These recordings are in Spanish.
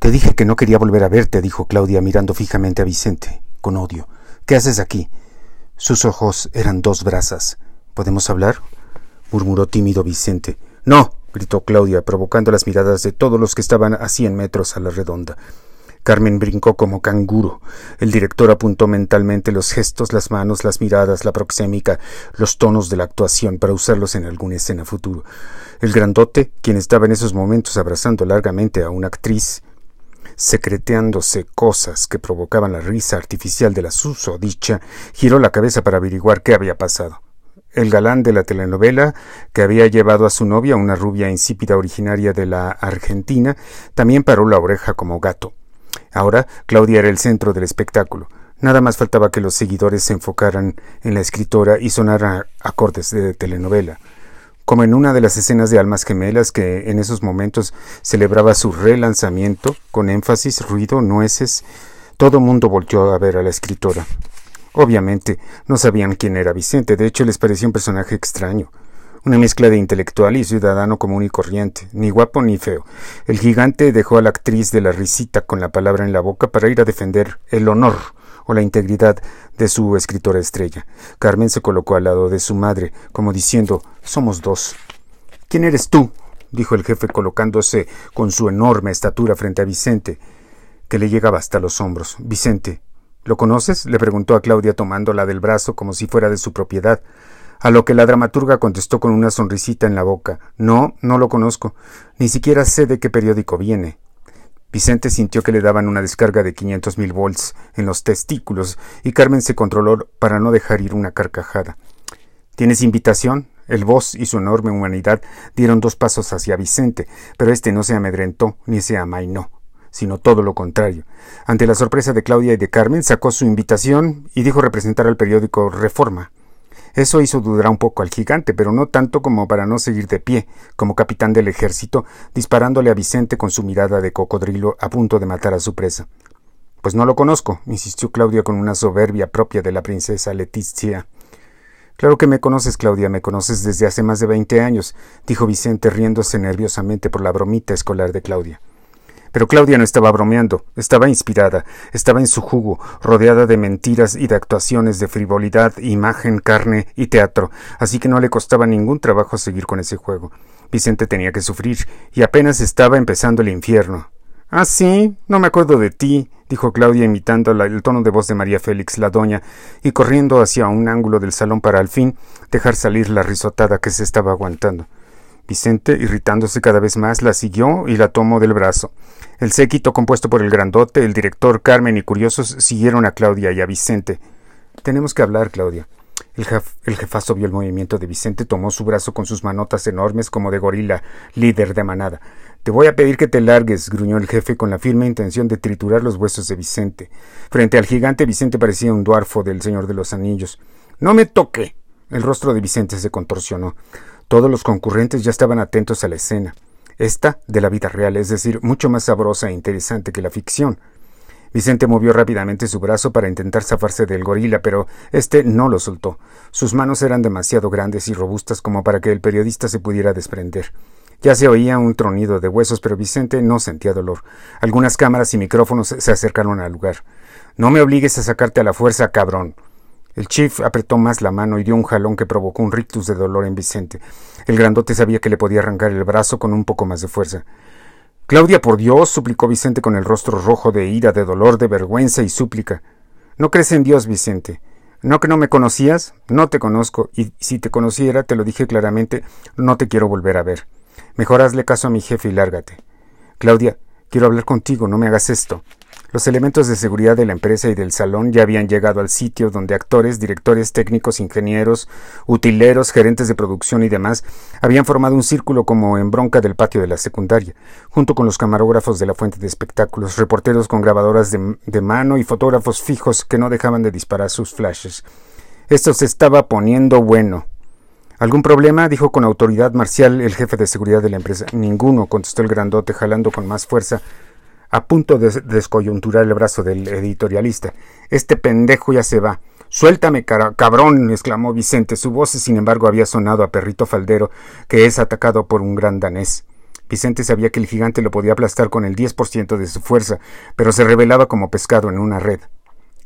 Te dije que no quería volver a verte, dijo Claudia mirando fijamente a Vicente, con odio. ¿Qué haces aquí? Sus ojos eran dos brasas. ¿Podemos hablar? murmuró tímido Vicente. No, gritó Claudia, provocando las miradas de todos los que estaban a cien metros a la redonda. Carmen brincó como canguro. El director apuntó mentalmente los gestos, las manos, las miradas, la proxémica, los tonos de la actuación para usarlos en alguna escena futuro. El grandote, quien estaba en esos momentos abrazando largamente a una actriz, secreteándose cosas que provocaban la risa artificial de la susodicha, giró la cabeza para averiguar qué había pasado. El galán de la telenovela, que había llevado a su novia, una rubia insípida originaria de la Argentina, también paró la oreja como gato. Ahora Claudia era el centro del espectáculo. Nada más faltaba que los seguidores se enfocaran en la escritora y sonaran acordes de telenovela. Como en una de las escenas de Almas Gemelas que en esos momentos celebraba su relanzamiento, con énfasis, ruido, nueces, todo mundo volteó a ver a la escritora. Obviamente no sabían quién era Vicente, de hecho les parecía un personaje extraño una mezcla de intelectual y ciudadano común y corriente, ni guapo ni feo. El gigante dejó a la actriz de la risita con la palabra en la boca para ir a defender el honor la integridad de su escritora estrella. Carmen se colocó al lado de su madre, como diciendo Somos dos. ¿Quién eres tú? dijo el jefe colocándose con su enorme estatura frente a Vicente, que le llegaba hasta los hombros. Vicente, ¿lo conoces? le preguntó a Claudia tomándola del brazo como si fuera de su propiedad a lo que la dramaturga contestó con una sonrisita en la boca. No, no lo conozco. Ni siquiera sé de qué periódico viene. Vicente sintió que le daban una descarga de quinientos mil volts en los testículos y Carmen se controló para no dejar ir una carcajada. ¿Tienes invitación? El voz y su enorme humanidad dieron dos pasos hacia Vicente, pero éste no se amedrentó ni se amainó, sino todo lo contrario. Ante la sorpresa de Claudia y de Carmen, sacó su invitación y dijo representar al periódico Reforma. Eso hizo dudar un poco al gigante, pero no tanto como para no seguir de pie, como capitán del ejército, disparándole a Vicente con su mirada de cocodrilo a punto de matar a su presa. Pues no lo conozco, insistió Claudia con una soberbia propia de la princesa Leticia. Claro que me conoces, Claudia, me conoces desde hace más de veinte años, dijo Vicente riéndose nerviosamente por la bromita escolar de Claudia. Pero Claudia no estaba bromeando, estaba inspirada, estaba en su jugo, rodeada de mentiras y de actuaciones de frivolidad, imagen, carne y teatro, así que no le costaba ningún trabajo seguir con ese juego. Vicente tenía que sufrir, y apenas estaba empezando el infierno. Ah, sí, no me acuerdo de ti, dijo Claudia imitando el tono de voz de María Félix, la doña, y corriendo hacia un ángulo del salón para al fin dejar salir la risotada que se estaba aguantando. Vicente, irritándose cada vez más, la siguió y la tomó del brazo. El séquito compuesto por el grandote, el director, Carmen y curiosos siguieron a Claudia y a Vicente. Tenemos que hablar, Claudia. El, el, jefazo vio el movimiento de Vicente, tomó su brazo con sus manotas enormes como de gorila, líder de manada. Te voy a pedir que te largues, gruñó el jefe con la firme intención de triturar los huesos de Vicente. Frente al gigante, Vicente parecía un duarfo del Señor de los Anillos. No me toque. El rostro de Vicente se contorsionó. Todos los concurrentes ya estaban atentos a la escena. Esta de la vida real, es decir, mucho más sabrosa e interesante que la ficción. Vicente movió rápidamente su brazo para intentar zafarse del gorila, pero éste no lo soltó. Sus manos eran demasiado grandes y robustas como para que el periodista se pudiera desprender. Ya se oía un tronido de huesos, pero Vicente no sentía dolor. Algunas cámaras y micrófonos se acercaron al lugar. No me obligues a sacarte a la fuerza, cabrón. El chief apretó más la mano y dio un jalón que provocó un rictus de dolor en Vicente. El grandote sabía que le podía arrancar el brazo con un poco más de fuerza. Claudia, por Dios, suplicó Vicente con el rostro rojo de ira, de dolor, de vergüenza y súplica. No crees en Dios, Vicente. ¿No que no me conocías? No te conozco, y si te conociera, te lo dije claramente, no te quiero volver a ver. Mejor hazle caso a mi jefe y lárgate. Claudia, quiero hablar contigo, no me hagas esto. Los elementos de seguridad de la empresa y del salón ya habían llegado al sitio donde actores, directores técnicos, ingenieros, utileros, gerentes de producción y demás habían formado un círculo como en bronca del patio de la secundaria, junto con los camarógrafos de la fuente de espectáculos, reporteros con grabadoras de, mano y fotógrafos fijos que no dejaban de disparar sus flashes. Esto se estaba poniendo bueno. ¿Algún problema? dijo con autoridad marcial el jefe de seguridad de la empresa. Ninguno, contestó el grandote, jalando con más fuerza a punto de descoyunturar el brazo del editorialista. Este pendejo ya se va. Suéltame, cabrón, exclamó Vicente. Su voz, sin embargo, había sonado a perrito faldero que es atacado por un gran danés. Vicente sabía que el gigante lo podía aplastar con el 10% de su fuerza, pero se revelaba como pescado en una red.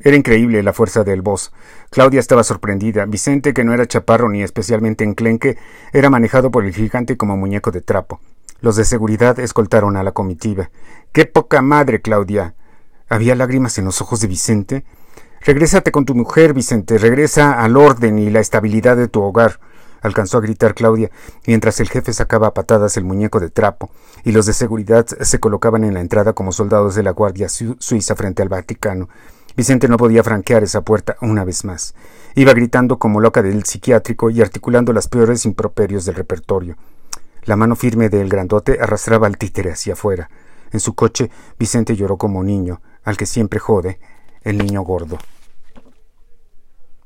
Era increíble la fuerza del boss. Claudia estaba sorprendida. Vicente, que no era chaparro ni especialmente enclenque, era manejado por el gigante como muñeco de trapo. Los de seguridad escoltaron a la comitiva. ¡Qué poca madre, Claudia! ¿Había lágrimas en los ojos de Vicente? Regrésate con tu mujer, Vicente. Regresa al orden y la estabilidad de tu hogar alcanzó a gritar Claudia, mientras el jefe sacaba a patadas el muñeco de trapo, y los de seguridad se colocaban en la entrada como soldados de la Guardia Suiza frente al Vaticano. Vicente no podía franquear esa puerta una vez más. Iba gritando como loca del psiquiátrico y articulando las peores improperios del repertorio. La mano firme del grandote arrastraba al títere hacia afuera. En su coche, Vicente lloró como niño, al que siempre jode, el niño gordo.